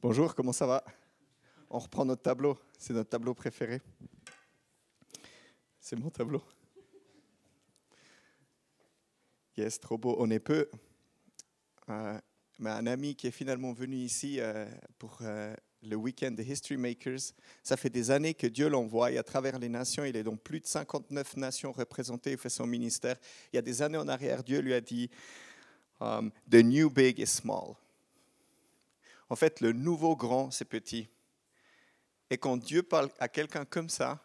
Bonjour, comment ça va? On reprend notre tableau, c'est notre tableau préféré. C'est mon tableau. Yes, trop beau. On est peu. Euh, mais un ami qui est finalement venu ici euh, pour euh, le week-end des History Makers, ça fait des années que Dieu l'envoie et à travers les nations. Il est dans plus de 59 nations représentées, il fait son ministère. Il y a des années en arrière, Dieu lui a dit um, The new big is small. En fait, le nouveau grand, c'est petit. Et quand Dieu parle à quelqu'un comme ça,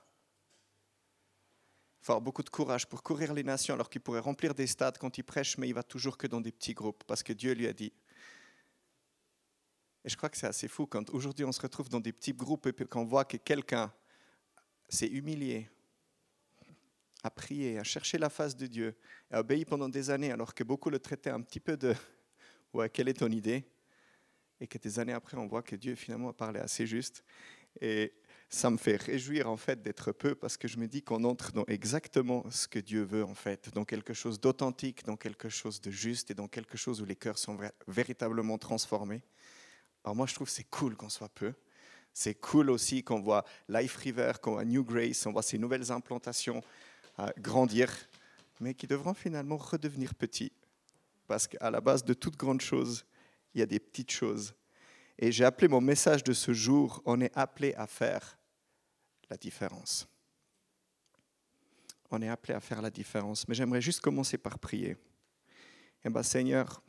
il faut avoir beaucoup de courage pour courir les nations alors qu'il pourrait remplir des stades quand il prêche, mais il va toujours que dans des petits groupes parce que Dieu lui a dit. Et je crois que c'est assez fou quand aujourd'hui on se retrouve dans des petits groupes et qu'on voit que quelqu'un s'est humilié, a prié, a cherché la face de Dieu, a obéi pendant des années alors que beaucoup le traitaient un petit peu de Ouais, quelle est ton idée? Et que des années après on voit que Dieu finalement a parlé assez juste. Et ça me fait réjouir en fait d'être peu parce que je me dis qu'on entre dans exactement ce que Dieu veut en fait, dans quelque chose d'authentique, dans quelque chose de juste et dans quelque chose où les cœurs sont véritablement transformés. Alors moi je trouve c'est cool qu'on soit peu. C'est cool aussi qu'on voit Life River, qu'on voit New Grace, on voit ces nouvelles implantations euh, grandir, mais qui devront finalement redevenir petits. Parce qu'à la base de toute grande chose, il y a des petites choses et j'ai appelé mon message de ce jour, on est appelé à faire la différence. On est appelé à faire la différence. Mais j'aimerais juste commencer par prier. Eh bien, Seigneur,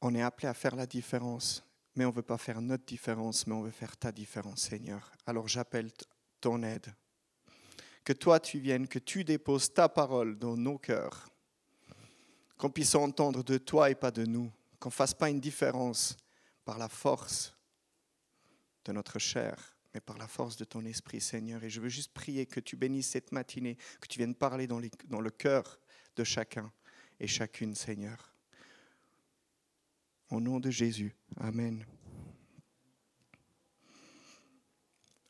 on est appelé à faire la différence, mais on ne veut pas faire notre différence, mais on veut faire ta différence, Seigneur. Alors j'appelle ton aide. Que toi, tu viennes, que tu déposes ta parole dans nos cœurs, qu'on puisse entendre de toi et pas de nous qu'on ne fasse pas une différence par la force de notre chair, mais par la force de ton esprit, Seigneur. Et je veux juste prier que tu bénisses cette matinée, que tu viennes parler dans, le cœur de chacun et chacune, Seigneur. Au nom de Jésus. Amen.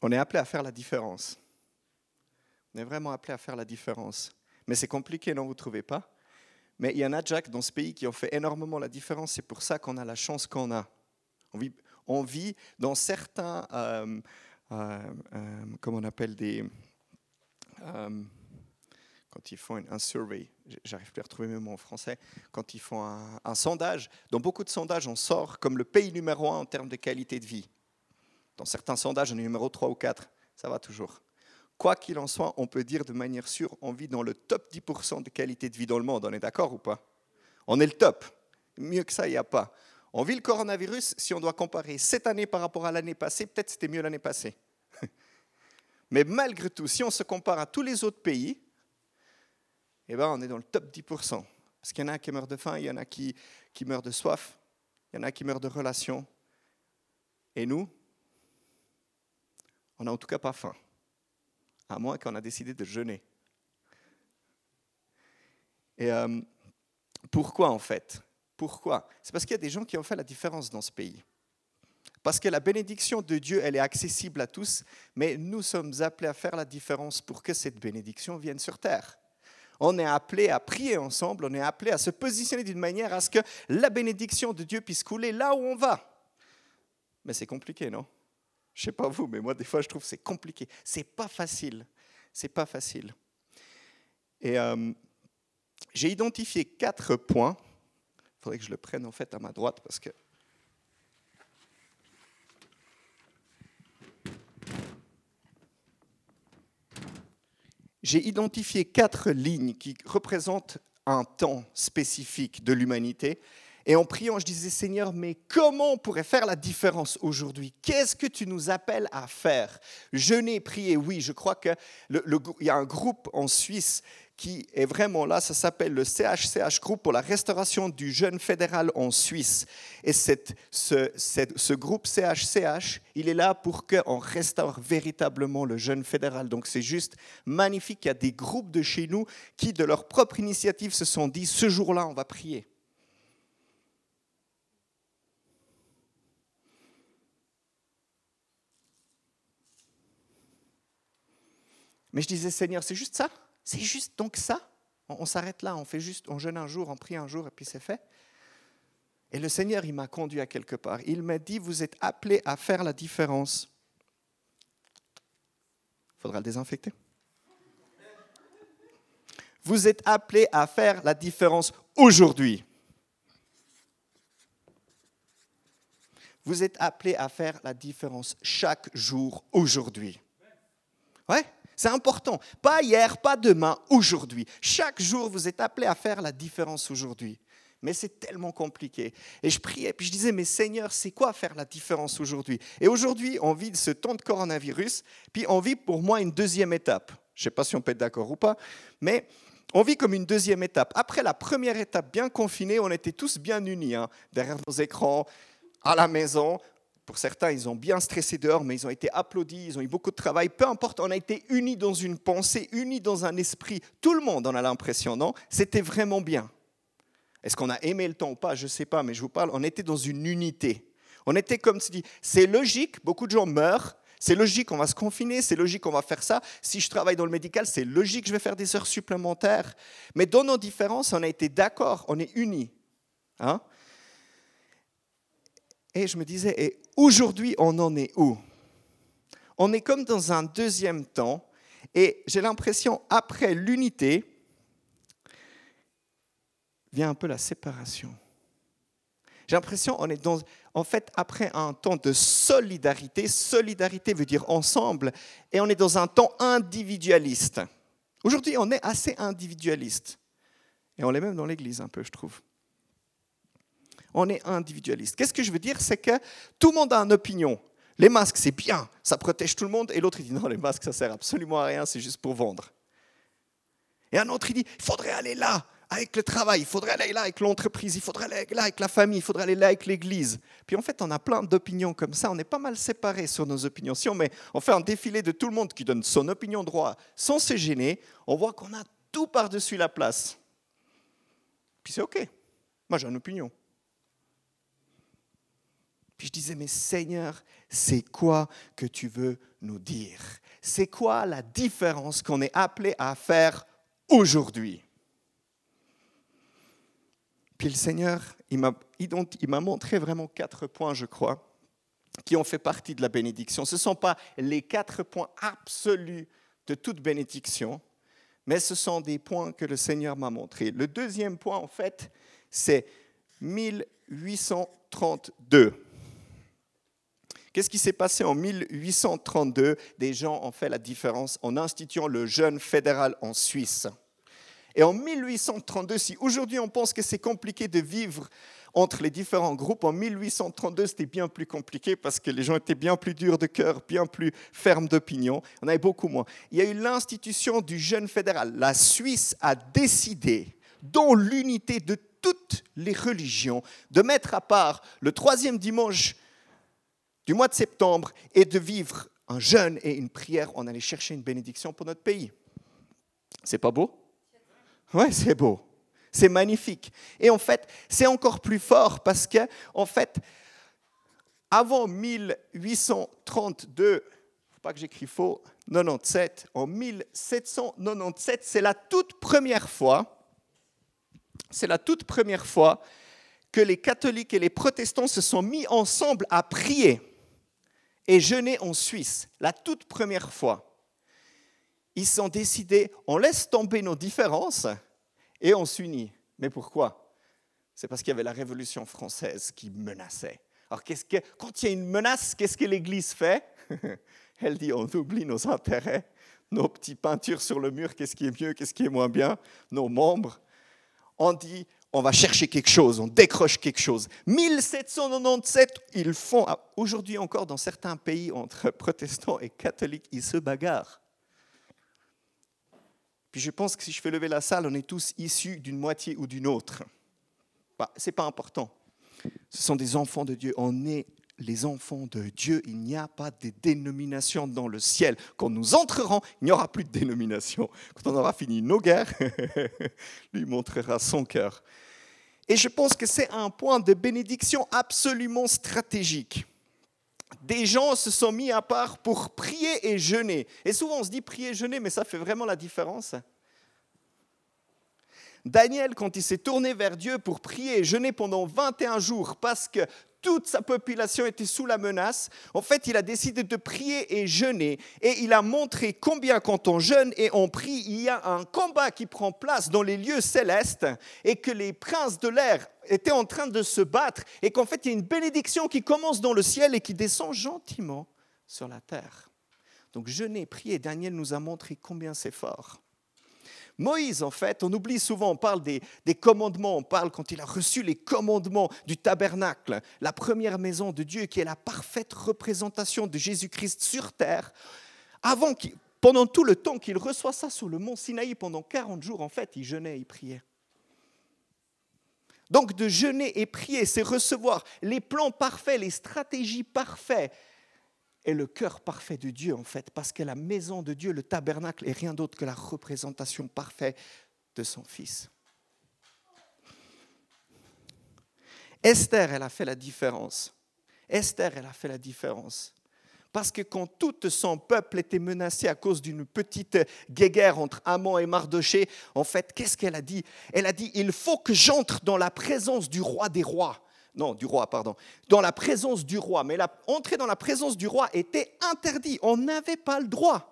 On est appelé à faire la différence. On est vraiment appelé à faire la différence. Mais c'est compliqué, non, vous ne trouvez pas? Mais il y en a, Jack, dans ce pays qui ont fait énormément la différence. C'est pour ça qu'on a la chance qu'on a. On vit, dans certains, euh, euh, euh comment on appelle des... Quand ils font un survey, j'arrive plus à retrouver mes mots en français, quand ils font un, un, sondage, dans beaucoup de sondages, on sort comme le pays numéro un en termes de qualité de vie. Dans certains sondages, on est numéro 3 ou 4, ça va toujours. Quoi qu'il en soit, on peut dire de manière sûre, on vit dans le top 10% de qualité de vie dans le monde. On est d'accord ou pas? On est le top. Mieux que ça, il n'y a pas. On vit le coronavirus, si on doit comparer cette année par rapport à l'année passée, peut-être c'était mieux l'année passée. Mais malgré tout, si on se compare à tous les autres pays, eh ben, on est dans le top 10%. Parce qu'il y en a qui meurent de faim, il y en a qui, qui meurent de soif, il y en a qui meurent de relations. Et nous, on n'a en tout cas pas faim à moins qu'on a décidé de jeûner. Et euh, pourquoi en fait? Pourquoi? C'est parce qu'il y a des gens qui ont fait la différence dans ce pays. Parce que la bénédiction de Dieu, elle est accessible à tous, mais nous sommes appelés à faire la différence pour que cette bénédiction vienne sur terre. On est appelé à prier ensemble, on est appelé à se positionner d'une manière à ce que la bénédiction de Dieu puisse couler là où on va. Mais c'est compliqué, non? Je sais pas vous, mais moi, des fois, je trouve que c'est compliqué. C'est pas facile. C'est pas facile. Et euh, j'ai identifié quatre points. Il faudrait que je le prenne en fait à ma droite parce que. J'ai identifié quatre lignes qui représentent un temps spécifique de l'humanité et en priant, je disais, Seigneur, mais comment on pourrait faire la différence aujourd'hui? Qu'est-ce que tu nous appelles à faire? Jeûner, prier, oui, je crois qu'il y a un groupe en Suisse qui est vraiment là, ça s'appelle le CHCH Group pour la restauration du jeûne fédéral en Suisse. Et cette, ce, ce, groupe CHCH, il est là pour qu'on restaure véritablement le jeûne fédéral. Donc c'est juste magnifique. Il y a des groupes de chez nous qui, de leur propre initiative, se sont dit, ce jour-là, on va prier. Mais je disais, Seigneur, c'est juste ça? C'est juste donc ça? On, s'arrête là, on fait juste, on jeûne un jour, on prie un jour et puis c'est fait. Et le Seigneur, il m'a conduit à quelque part. Il m'a dit, vous êtes appelés à faire la différence. Il faudra le désinfecter. Vous êtes appelés à faire la différence aujourd'hui. Vous êtes appelés à faire la différence chaque jour aujourd'hui. Ouais, c'est important. Pas hier, pas demain, aujourd'hui. Chaque jour, vous êtes appelés à faire la différence aujourd'hui. Mais c'est tellement compliqué. Et je priais, puis je disais, mais Seigneur, c'est quoi faire la différence aujourd'hui? Et aujourd'hui, on vit ce temps de coronavirus, puis on vit pour moi une deuxième étape. Je ne sais pas si on peut être d'accord ou pas, mais on vit comme une deuxième étape. Après la première étape bien confinée, on était tous bien unis, hein, derrière nos écrans, à la maison. Pour certains, ils ont bien stressé dehors, mais ils ont été applaudis, ils ont eu beaucoup de travail. Peu importe, on a été unis dans une pensée, unis dans un esprit. Tout le monde en a l'impression, non? C'était vraiment bien. Est-ce qu'on a aimé le temps ou pas? Je ne sais pas, mais je vous parle, on était dans une unité. On était comme dis, c'est logique, beaucoup de gens meurent, c'est logique, on va se confiner, c'est logique, on va faire ça. Si je travaille dans le médical, c'est logique, je vais faire des heures supplémentaires. Mais dans nos différences, on a été d'accord, on est unis. Hein? Et je me disais, et aujourd'hui, on en est où? On est comme dans un deuxième temps, et j'ai l'impression, après l'unité, vient un peu la séparation. J'ai l'impression on est dans, en fait, après un temps de solidarité, solidarité veut dire ensemble, et on est dans un temps individualiste. Aujourd'hui, on est assez individualiste. Et on l'est même dans l'Église un peu, je trouve on est individualiste. Qu'est-ce que je veux dire? C'est que tout le monde a une opinion. Les masques, c'est bien, ça protège tout le monde. Et l'autre, il dit non, les masques, ça sert absolument à rien, c'est juste pour vendre. Et un autre, il dit, il faudrait aller là avec le travail, il faudrait aller là avec l'entreprise, il faudrait aller là avec la famille, il faudrait aller là avec l'église. Puis en fait, on a plein d'opinions comme ça, on est pas mal séparés sur nos opinions. Si on, met, on fait un défilé de tout le monde qui donne son opinion droit sans se gêner, on voit qu'on a tout par-dessus la place. Puis c'est OK. Moi, j'ai une opinion. Puis je disais, mais Seigneur, c'est quoi que tu veux nous dire? C'est quoi la différence qu'on est appelé à faire aujourd'hui? Puis le Seigneur, il m'a montré vraiment quatre points, je crois, qui ont fait partie de la bénédiction. Ce ne sont pas les quatre points absolus de toute bénédiction, mais ce sont des points que le Seigneur m'a montrés. Le deuxième point, en fait, c'est 1832. Qu'est-ce qui s'est passé en 1832 Des gens ont fait la différence en instituant le jeune fédéral en Suisse. Et en 1832, si aujourd'hui on pense que c'est compliqué de vivre entre les différents groupes, en 1832 c'était bien plus compliqué parce que les gens étaient bien plus durs de cœur, bien plus fermes d'opinion. On avait beaucoup moins. Il y a eu l'institution du jeune fédéral. La Suisse a décidé, dans l'unité de toutes les religions, de mettre à part le troisième dimanche du mois de septembre et de vivre un jeûne et une prière. On allait chercher une bénédiction pour notre pays. C'est pas beau? Ouais, c'est beau. C'est magnifique. Et en fait, c'est encore plus fort parce que, en fait, avant 1832, faut pas que j'écris faux, 97, en 1797, c'est la toute première fois, c'est la toute première fois que les catholiques et les protestants se sont mis ensemble à prier et jeûner en Suisse, la toute première fois. Ils sont décidés, on laisse tomber nos différences et on s'unit. Mais pourquoi? C'est parce qu'il y avait la Révolution française qui menaçait. Alors, quand il y a une menace, qu'est-ce que l'Église fait? Elle dit, on oublie nos intérêts, nos petites peintures sur le mur, qu'est-ce qui est mieux, qu'est-ce qui est moins bien, nos membres. On dit, on va chercher quelque chose, on décroche quelque chose. 1797, ils font, aujourd'hui encore dans certains pays entre protestants et catholiques, ils se bagarrent. Puis je pense que si je fais lever la salle, on est tous issus d'une moitié ou d'une autre. Bah, Ce n'est pas important. Ce sont des enfants de Dieu. On est les enfants de Dieu, il n'y a pas de dénomination dans le ciel. Quand nous entrerons, il n'y aura plus de dénomination. Quand on aura fini nos guerres, lui montrera son cœur. Et je pense que c'est un point de bénédiction absolument stratégique. Des gens se sont mis à part pour prier et jeûner. Et souvent on se dit prier et jeûner, mais ça fait vraiment la différence. Daniel, quand il s'est tourné vers Dieu pour prier et jeûner pendant 21 jours parce que toute sa population était sous la menace, en fait, il a décidé de prier et jeûner. Et il a montré combien quand on jeûne et on prie, il y a un combat qui prend place dans les lieux célestes et que les princes de l'air étaient en train de se battre et qu'en fait, il y a une bénédiction qui commence dans le ciel et qui descend gentiment sur la terre. Donc jeûner, prier, Daniel nous a montré combien c'est fort. Moïse, en fait, on oublie souvent, on parle des, commandements, on parle quand il a reçu les commandements du tabernacle, la première maison de Dieu qui est la parfaite représentation de Jésus-Christ sur terre. Avant pendant tout le temps qu'il reçoit ça sur le mont Sinaï, pendant 40 jours, en fait, il jeûnait, il priait. Donc de jeûner et prier, c'est recevoir les plans parfaits, les stratégies parfaites, est le cœur parfait de Dieu, en fait, parce que la maison de Dieu, le tabernacle, est rien d'autre que la représentation parfaite de son Fils. Esther, elle a fait la différence. Esther, elle a fait la différence. Parce que quand tout son peuple était menacé à cause d'une petite guéguerre entre Amon et Mardoché, en fait, qu'est-ce qu'elle a dit? Elle a dit, il faut que j'entre dans la présence du roi des rois non, du roi, pardon, dans la présence du roi. Mais la, entrer dans la présence du roi était interdit. On n'avait pas le droit.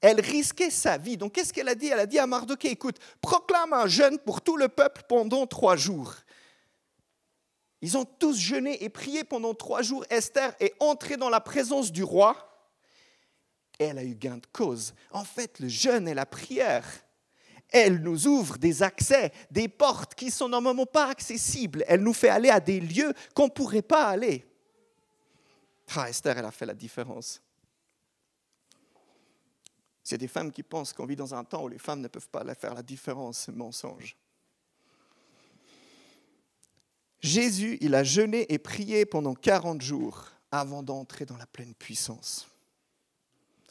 Elle risquait sa vie. Donc qu'est-ce qu'elle a dit? Elle a dit à Mardoché, écoute, proclame un jeûne pour tout le peuple pendant trois jours. Ils ont tous jeûné et prié pendant trois jours. Esther est entrée dans la présence du roi et elle a eu gain de cause. En fait, le jeûne et la prière elle nous ouvre des accès, des portes qui sont normalement pas accessibles. Elle nous fait aller à des lieux qu'on ne pourrait pas aller. Ah, Esther, elle a fait la différence. C'est des femmes qui pensent qu'on vit dans un temps où les femmes ne peuvent pas faire la différence, c'est mensonge. Jésus, il a jeûné et prié pendant 40 jours avant d'entrer dans la pleine puissance,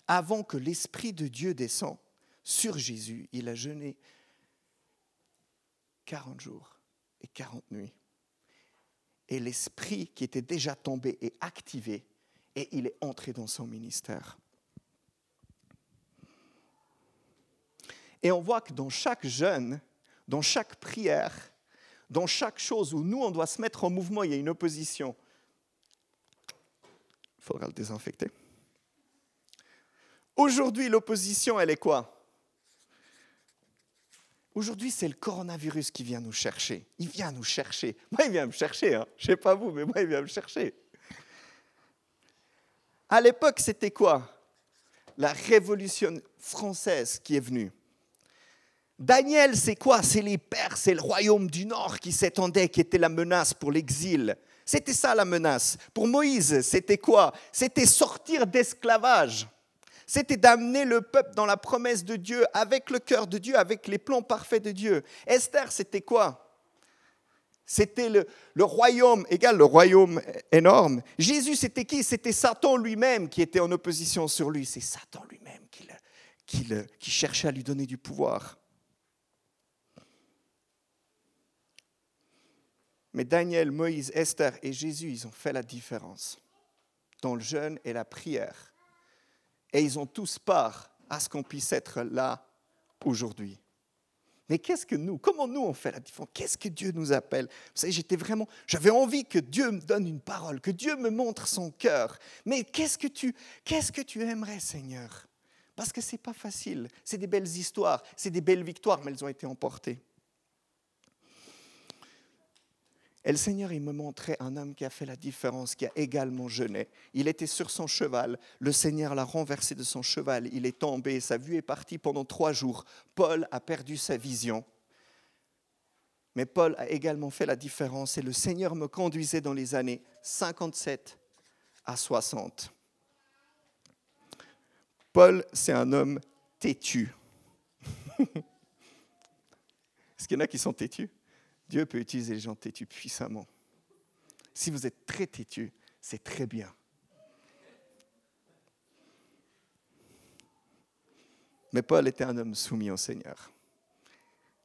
avant que l'Esprit de Dieu descende sur Jésus. Il a jeûné 40 jours et 40 nuits. Et l'esprit qui était déjà tombé est activé et il est entré dans son ministère. Et on voit que dans chaque jeûne, dans chaque prière, dans chaque chose où nous, on doit se mettre en mouvement, il y a une opposition. Il faudra le désinfecter. Aujourd'hui, l'opposition, elle est quoi? Aujourd'hui, c'est le coronavirus qui vient nous chercher. Il vient nous chercher. Moi, il vient me chercher. Hein. Je ne sais pas vous, mais moi, il vient me chercher. À l'époque, c'était quoi? La révolution française qui est venue. Daniel, c'est quoi? C'est les Perses, c'est le royaume du Nord qui s'étendait, qui était la menace pour l'exil. C'était ça la menace. Pour Moïse, c'était quoi? C'était sortir d'esclavage c'était d'amener le peuple dans la promesse de Dieu, avec le cœur de Dieu, avec les plans parfaits de Dieu. Esther, c'était quoi? C'était le, royaume, égal le royaume énorme. Jésus, c'était qui? C'était Satan lui-même qui était en opposition sur lui. C'est Satan lui-même qui, qui cherchait à lui donner du pouvoir. Mais Daniel, Moïse, Esther et Jésus, ils ont fait la différence dans le jeûne et la prière et ils ont tous part à ce qu'on puisse être là aujourd'hui. Mais qu'est-ce que nous, comment nous on fait la différence? Qu'est-ce que Dieu nous appelle? Vous savez, j'étais vraiment, j'avais envie que Dieu me donne une parole, que Dieu me montre son cœur. Mais qu'est-ce que tu, qu'est-ce que tu aimerais, Seigneur? Parce que c'est pas facile. C'est des belles histoires, c'est des belles victoires, mais elles ont été emportées. Et le Seigneur, il me montrait un homme qui a fait la différence, qui a également jeûné. Il était sur son cheval. Le Seigneur l'a renversé de son cheval. Il est tombé. Sa vue est partie pendant trois jours. Paul a perdu sa vision. Mais Paul a également fait la différence et le Seigneur me conduisait dans les années 57 à 60. Paul, c'est un homme têtu. Est-ce qu'il y en a qui sont têtus? Dieu peut utiliser les gens têtus puissamment. Si vous êtes très têtu, c'est très bien. Mais Paul était un homme soumis au Seigneur.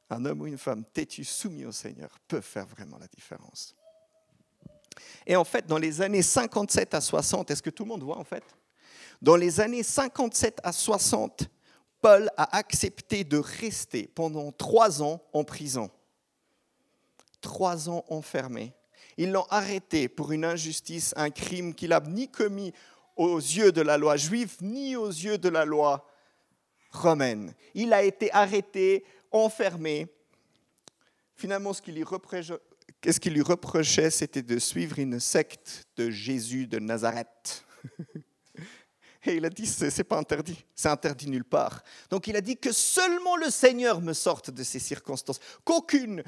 Un homme ou une femme têtu, soumis au Seigneur, peut faire vraiment la différence. Et en fait, dans les années 57 à 60, est-ce que tout le monde voit en fait? Dans les années 57 à 60, Paul a accepté de rester pendant trois ans en prison. Trois ans enfermé. Ils l'ont arrêté pour une injustice, un crime qu'il n'a ni commis aux yeux de la loi juive, ni aux yeux de la loi romaine. Il a été arrêté, enfermé. Finalement, ce qu'il lui reprochait, c'était de suivre une secte de Jésus de Nazareth. Et il a dit, ce n'est pas interdit, c'est interdit nulle part. Donc il a dit que seulement le Seigneur me sorte de ces circonstances, qu'aucune,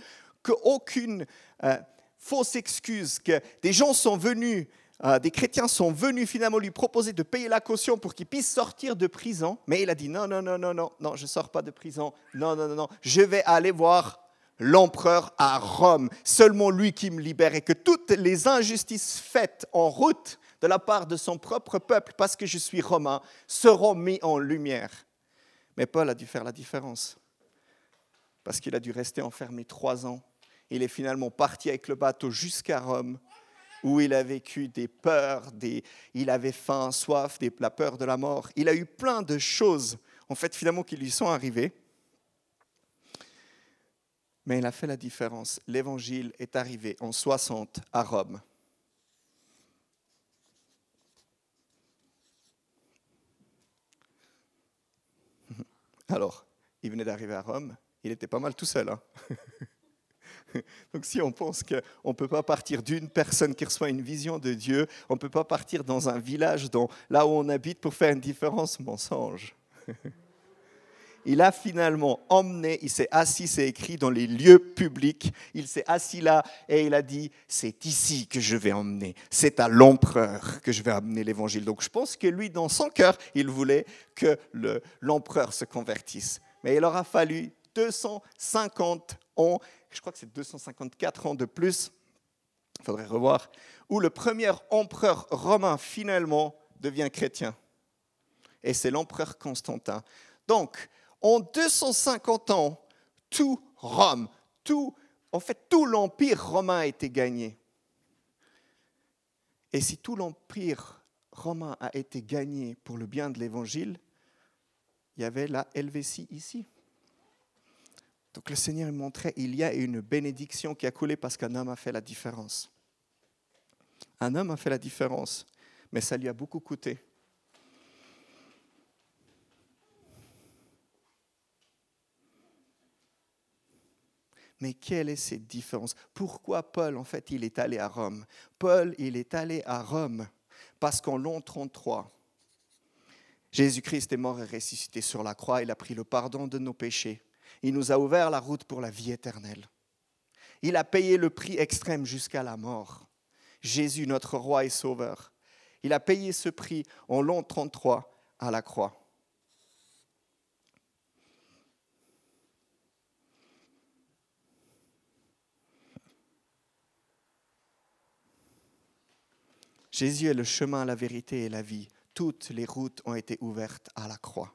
qu'aucune euh, fausse excuse, que des gens sont venus, euh, des chrétiens sont venus finalement lui proposer de payer la caution pour qu'il puisse sortir de prison, mais il a dit non, non, non, non, non, non, je ne sors pas de prison, non, non, non, non, je vais aller voir l'empereur à Rome, seulement lui qui me libère, et que toutes les injustices faites en route de la part de son propre peuple, parce que je suis romain, seront mis en lumière. Mais Paul a dû faire la différence, parce qu'il a dû rester enfermé trois ans. Il est finalement parti avec le bateau jusqu'à Rome, où il a vécu des peurs, des, il avait faim, soif, des, la peur de la mort. Il a eu plein de choses, en fait, finalement, qui lui sont arrivées. Mais il a fait la différence. L'évangile est arrivé en 60 à Rome. Alors, il venait d'arriver à Rome, il était pas mal tout seul. Hein. Donc si on pense qu'on ne peut pas partir d'une personne qui reçoit une vision de Dieu, on ne peut pas partir dans un village, dans, là où on habite, pour faire une différence, mensonge. il a finalement emmené, il s'est assis, c'est écrit dans les lieux publics, il s'est assis là et il a dit, c'est ici que je vais emmener, c'est à l'empereur que je vais amener l'évangile. Donc je pense que lui, dans son cœur, il voulait que l'empereur se convertisse. Mais il aura fallu 250 je crois que c'est 254 ans de plus, il faudrait revoir, où le premier empereur romain finalement devient chrétien. Et c'est l'empereur Constantin. Donc, en 250 ans, tout Rome, tout, en fait, tout l'empire romain a été gagné. Et si tout l'empire romain a été gagné pour le bien de l'évangile, il y avait la Helvétie ici. Donc le Seigneur montrait, il y a une bénédiction qui a coulé parce qu'un homme a fait la différence. Un homme a fait la différence, mais ça lui a beaucoup coûté. Mais quelle est cette différence? Pourquoi Paul, en fait, il est allé à Rome? Paul, il est allé à Rome parce qu'en l'an 33, Jésus-Christ est mort et ressuscité sur la croix. Il a pris le pardon de nos péchés. Il nous a ouvert la route pour la vie éternelle. Il a payé le prix extrême jusqu'à la mort. Jésus, notre roi et sauveur. Il a payé ce prix en l'an 33 à la croix. Jésus est le chemin, la vérité et la vie. Toutes les routes ont été ouvertes à la croix.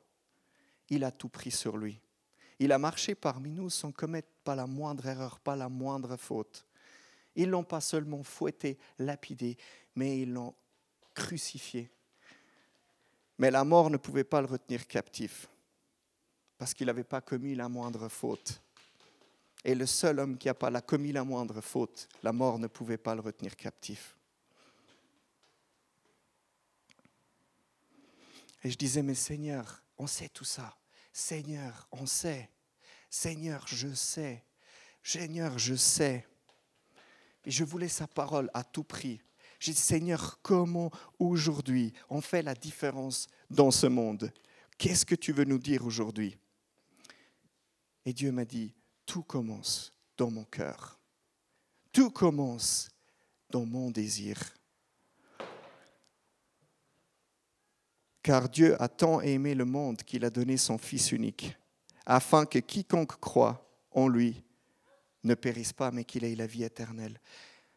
Il a tout pris sur lui. Il a marché parmi nous sans commettre pas la moindre erreur, pas la moindre faute. Ils l'ont pas seulement fouetté, lapidé, mais ils l'ont crucifié. Mais la mort ne pouvait pas le retenir captif, parce qu'il n'avait pas commis la moindre faute. Et le seul homme qui n'a pas commis la moindre faute, la mort ne pouvait pas le retenir captif. Et je disais, mais Seigneur, on sait tout ça. Seigneur, on sait. Seigneur, je sais. Seigneur, je sais. Et je voulais sa parole à tout prix. J'ai dit, Seigneur, comment aujourd'hui on fait la différence dans ce monde? Qu'est-ce que tu veux nous dire aujourd'hui? Et Dieu m'a dit, tout commence dans mon cœur. Tout commence dans mon désir. Car Dieu a tant aimé le monde qu'il a donné son Fils unique, afin que quiconque croit en lui ne périsse pas, mais qu'il ait la vie éternelle.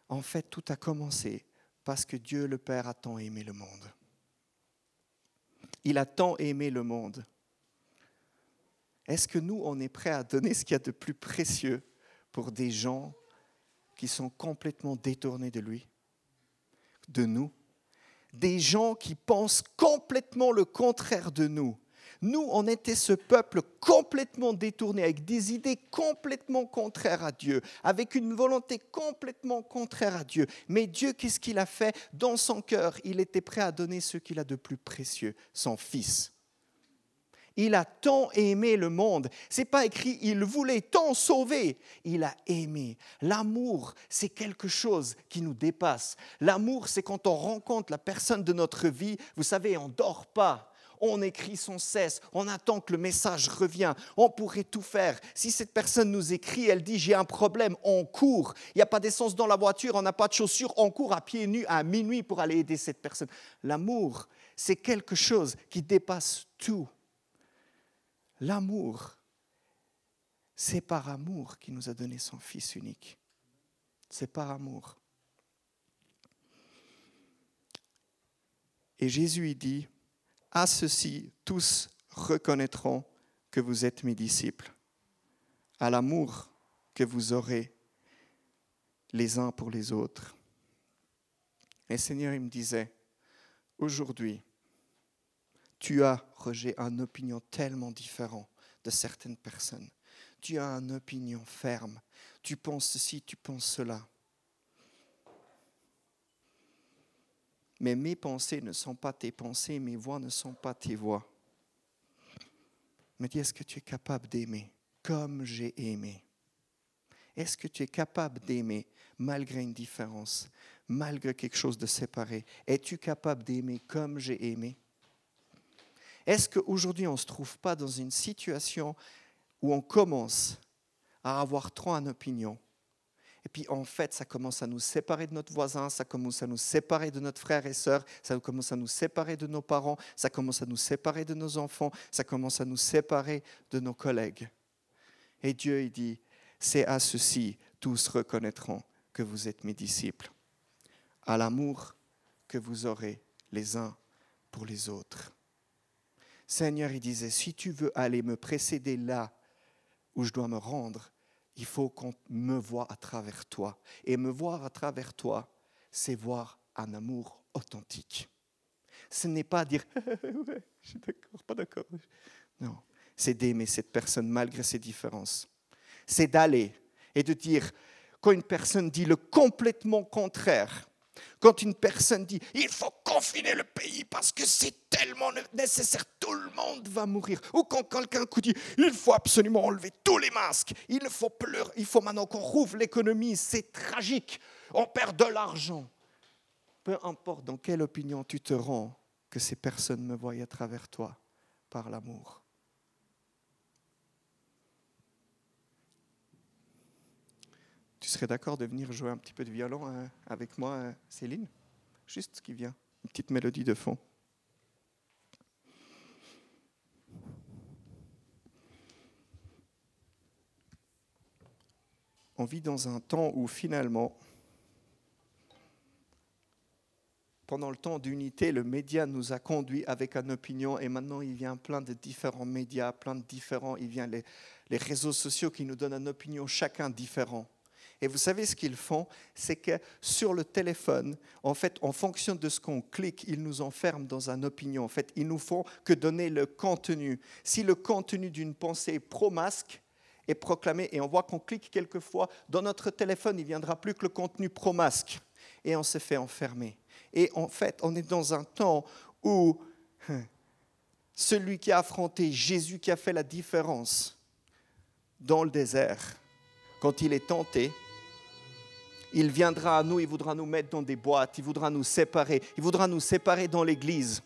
En fait, tout a commencé parce que Dieu le Père a tant aimé le monde. Il a tant aimé le monde. Est-ce que nous, on est prêts à donner ce qu'il y a de plus précieux pour des gens qui sont complètement détournés de lui, de nous des gens qui pensent complètement le contraire de nous. Nous, on était ce peuple complètement détourné, avec des idées complètement contraires à Dieu, avec une volonté complètement contraire à Dieu. Mais Dieu, qu'est-ce qu'il a fait? Dans son cœur, il était prêt à donner ce qu'il a de plus précieux, son Fils. Il a tant aimé le monde. C'est pas écrit il voulait tant sauver. Il a aimé. L'amour, c'est quelque chose qui nous dépasse. L'amour, c'est quand on rencontre la personne de notre vie. Vous savez, on dort pas. On écrit sans cesse, on attend que le message revienne, on pourrait tout faire. Si cette personne nous écrit, elle dit j'ai un problème, on court. Il n'y a pas d'essence dans la voiture, on n'a pas de chaussures, on court à pieds nus à minuit pour aller aider cette personne. L'amour, c'est quelque chose qui dépasse tout. L'amour, c'est par amour qu'il nous a donné son Fils unique. C'est par amour. Et Jésus dit, à ceci, tous reconnaîtront que vous êtes mes disciples, à l'amour que vous aurez les uns pour les autres. Et Seigneur, il me disait, aujourd'hui, tu as, Roger, une opinion tellement différente de certaines personnes. Tu as une opinion ferme. Tu penses ceci, tu penses cela. Mais mes pensées ne sont pas tes pensées, mes voix ne sont pas tes voix. Mais dis, est-ce que tu es capable d'aimer comme j'ai aimé? Est-ce que tu es capable d'aimer malgré une différence, malgré quelque chose de séparé? Es-tu capable d'aimer comme j'ai aimé? Est-ce qu'aujourd'hui, on ne se trouve pas dans une situation où on commence à avoir trop en opinion? Et puis en fait, ça commence à nous séparer de notre voisin, ça commence à nous séparer de notre frère et sœur, ça commence à nous séparer de nos parents, ça commence à nous séparer de nos enfants, ça commence à nous séparer de nos collègues. Et Dieu, il dit, c'est à ceci, tous reconnaîtront que vous êtes mes disciples, à l'amour que vous aurez les uns pour les autres. Seigneur, il disait, si tu veux aller me précéder là où je dois me rendre, il faut qu'on me voie à travers toi. Et me voir à travers toi, c'est voir un amour authentique. Ce n'est pas dire, ouais, je suis d'accord, pas d'accord. Non, c'est d'aimer cette personne malgré ses différences. C'est d'aller et de dire, quand une personne dit le complètement contraire, quand une personne dit il faut confiner le pays parce que c'est tellement nécessaire, tout le monde va mourir. Ou quand quelqu'un dit il faut absolument enlever tous les masques, il faut pleurer, il faut maintenant qu'on rouvre l'économie, c'est tragique, on perd de l'argent. Peu importe dans quelle opinion tu te rends, que ces personnes me voient à travers toi par l'amour. Tu serais d'accord de venir jouer un petit peu de violon hein, avec moi, hein, Céline? Juste ce qui vient, une petite mélodie de fond. On vit dans un temps où finalement, pendant le temps d'unité, le média nous a conduits avec une opinion et maintenant il vient plein de différents médias, plein de différents, il vient les, les réseaux sociaux qui nous donnent une opinion chacun différent. Et vous savez ce qu'ils font? C'est que sur le téléphone, en fait, en fonction de ce qu'on clique, ils nous enferment dans une opinion. En fait, ils nous font que donner le contenu. Si le contenu d'une pensée pro-masque est proclamé, et on voit qu'on clique quelquefois, dans notre téléphone, il ne viendra plus que le contenu pro-masque. Et on se fait enfermer. Et en fait, on est dans un temps où hein, celui qui a affronté Jésus, qui a fait la différence dans le désert, quand il est tenté, il viendra à nous, il voudra nous mettre dans des boîtes, il voudra nous séparer, il voudra nous séparer dans l'église.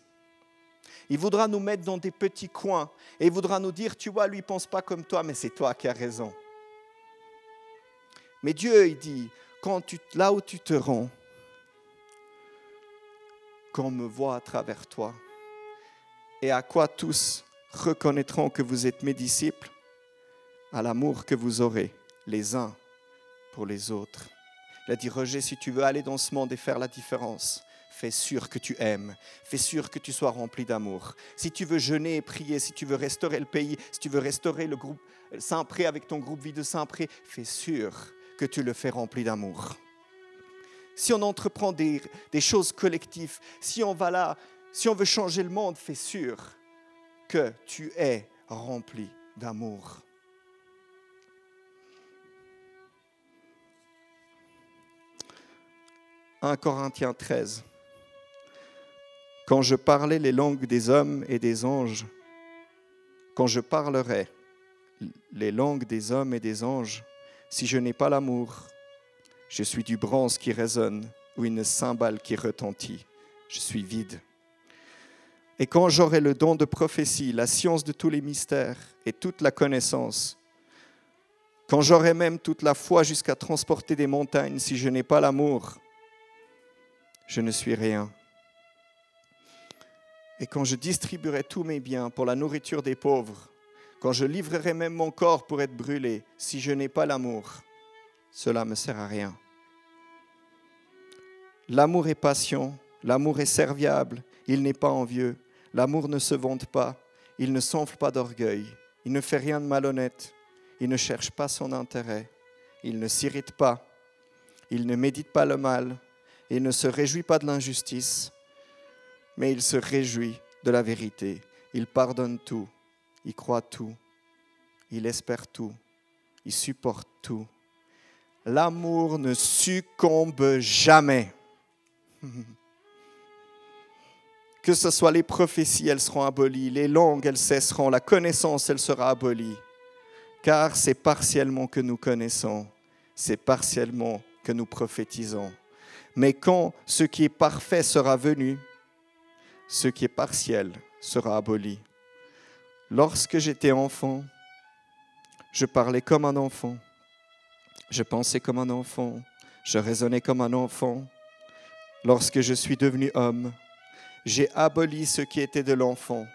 Il voudra nous mettre dans des petits coins et il voudra nous dire, tu vois, lui, pense pas comme toi, mais c'est toi qui as raison. Mais Dieu, il dit, quand tu, là où tu te rends, qu'on me voit à travers toi, et à quoi tous reconnaîtront que vous êtes mes disciples, à l'amour que vous aurez les uns pour les autres. Il a dit, Roger, si tu veux aller dans ce monde et faire la différence, fais sûr que tu aimes, fais sûr que tu sois rempli d'amour. Si tu veux jeûner et prier, si tu veux restaurer le pays, si tu veux restaurer le groupe Saint-Pré avec ton groupe Vie de Saint-Pré, fais sûr que tu le fais rempli d'amour. Si on entreprend des, des choses collectives, si on va là, si on veut changer le monde, fais sûr que tu es rempli d'amour. « 1 Corinthiens 13. Quand je parlais les langues des hommes et des anges, quand je parlerai les langues des hommes et des anges, si je n'ai pas l'amour, je suis du bronze qui résonne ou une cymbale qui retentit. Je suis vide. Et quand j'aurai le don de prophétie, la science de tous les mystères et toute la connaissance, quand j'aurai même toute la foi jusqu'à transporter des montagnes, si je n'ai pas l'amour, je ne suis rien. Et quand je distribuerai tous mes biens pour la nourriture des pauvres, quand je livrerai même mon corps pour être brûlé, si je n'ai pas l'amour, cela ne me sert à rien. L'amour est patient, l'amour est serviable, il n'est pas envieux, l'amour ne se vante pas, il ne s'enfle pas d'orgueil, il ne fait rien de malhonnête, il ne cherche pas son intérêt, il ne s'irrite pas, il ne médite pas le mal, il ne se réjouit pas de l'injustice, mais il se réjouit de la vérité. Il pardonne tout, il croit tout, il espère tout, il supporte tout. L'amour ne succombe jamais. Que ce soit les prophéties, elles seront abolies, les langues, elles cesseront, la connaissance, elle sera abolie. Car c'est partiellement que nous connaissons, c'est partiellement que nous prophétisons. Mais quand ce qui est parfait sera venu, ce qui est partiel sera aboli. Lorsque j'étais enfant, je parlais comme un enfant, je pensais comme un enfant, je raisonnais comme un enfant. Lorsque je suis devenu homme, j'ai aboli ce qui était de l'enfant.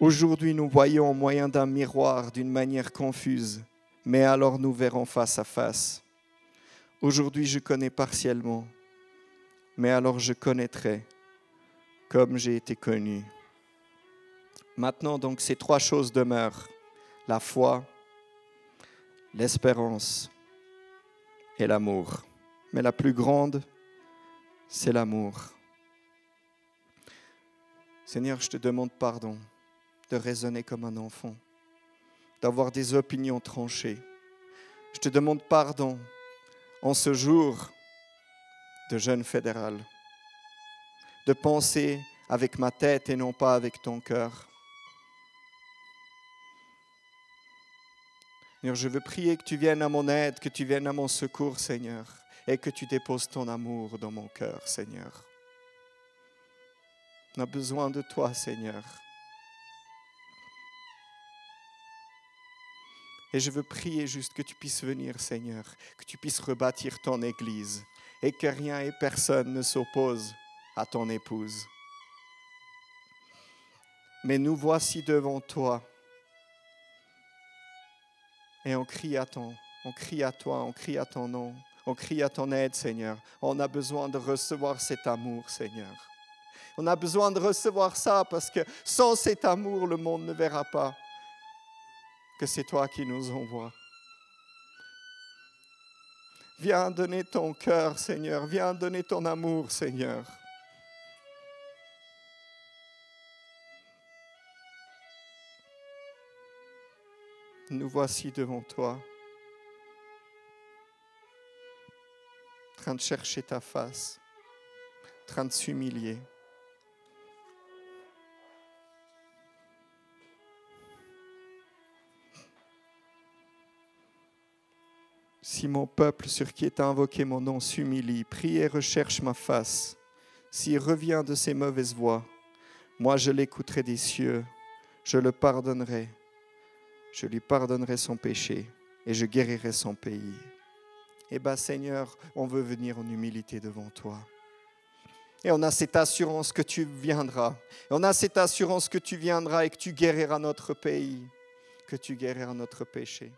Aujourd'hui, nous voyons au moyen d'un miroir d'une manière confuse, mais alors nous verrons face à face. Aujourd'hui, je connais partiellement, mais alors je connaîtrai comme j'ai été connu. Maintenant, donc, ces trois choses demeurent. La foi, l'espérance et l'amour. Mais la plus grande, c'est l'amour. Seigneur, je te demande pardon de raisonner comme un enfant, d'avoir des opinions tranchées. Je te demande pardon en ce jour de jeune fédéral, de penser avec ma tête et non pas avec ton cœur. Seigneur, je veux prier que tu viennes à mon aide, que tu viennes à mon secours, Seigneur, et que tu déposes ton amour dans mon cœur, Seigneur. On a besoin de toi, Seigneur. Et je veux prier juste que tu puisses venir, Seigneur, que tu puisses rebâtir ton Église et que rien et personne ne s'oppose à ton épouse. Mais nous voici devant toi et on crie à ton, on crie à toi, on crie à ton nom, on crie à ton aide, Seigneur. On a besoin de recevoir cet amour, Seigneur. On a besoin de recevoir ça parce que sans cet amour, le monde ne verra pas que c'est toi qui nous envoies. Viens donner ton cœur, Seigneur. Viens donner ton amour, Seigneur. Nous voici devant toi, en train de chercher ta face, en train de s'humilier. Si mon peuple sur qui est invoqué mon nom s'humilie, prie et recherche ma face, s'il revient de ses mauvaises voies, moi je l'écouterai des cieux, je le pardonnerai, je lui pardonnerai son péché et je guérirai son pays. Eh bien Seigneur, on veut venir en humilité devant toi. Et on a cette assurance que tu viendras. Et on a cette assurance que tu viendras et que tu guériras notre pays, que tu guériras notre péché.